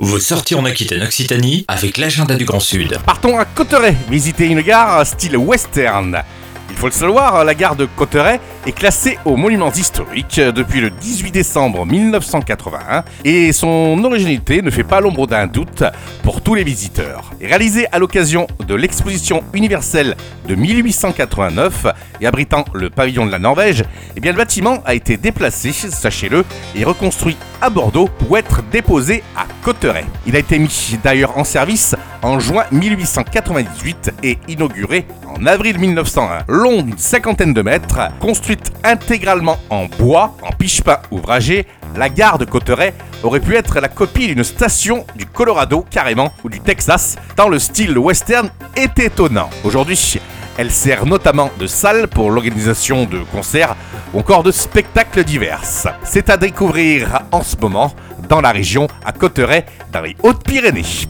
Vous sortez en Aquitaine-Occitanie avec l'agenda du Grand Sud. Partons à Cotteret, visiter une gare style western. Il faut le savoir, la gare de Cotteret est classée aux monuments historiques depuis le 18 décembre 1981 et son originalité ne fait pas l'ombre d'un doute pour tous les visiteurs. Réalisée à l'occasion de l'exposition universelle de 1889 et abritant le pavillon de la Norvège, eh bien le bâtiment a été déplacé, sachez-le, et reconstruit à Bordeaux pour être déposé à Il a été mis d'ailleurs en service en juin 1898 et inauguré en avril 1901. Long d'une cinquantaine de mètres, construite intégralement en bois, en piche-pain ouvragé, la gare de Cotteret aurait pu être la copie d'une station du Colorado carrément ou du Texas, tant le style western est étonnant. Aujourd'hui, elle sert notamment de salle pour l'organisation de concerts ou encore de spectacles divers. C'est à découvrir en ce moment dans la région à Cotteret, dans les Hautes-Pyrénées.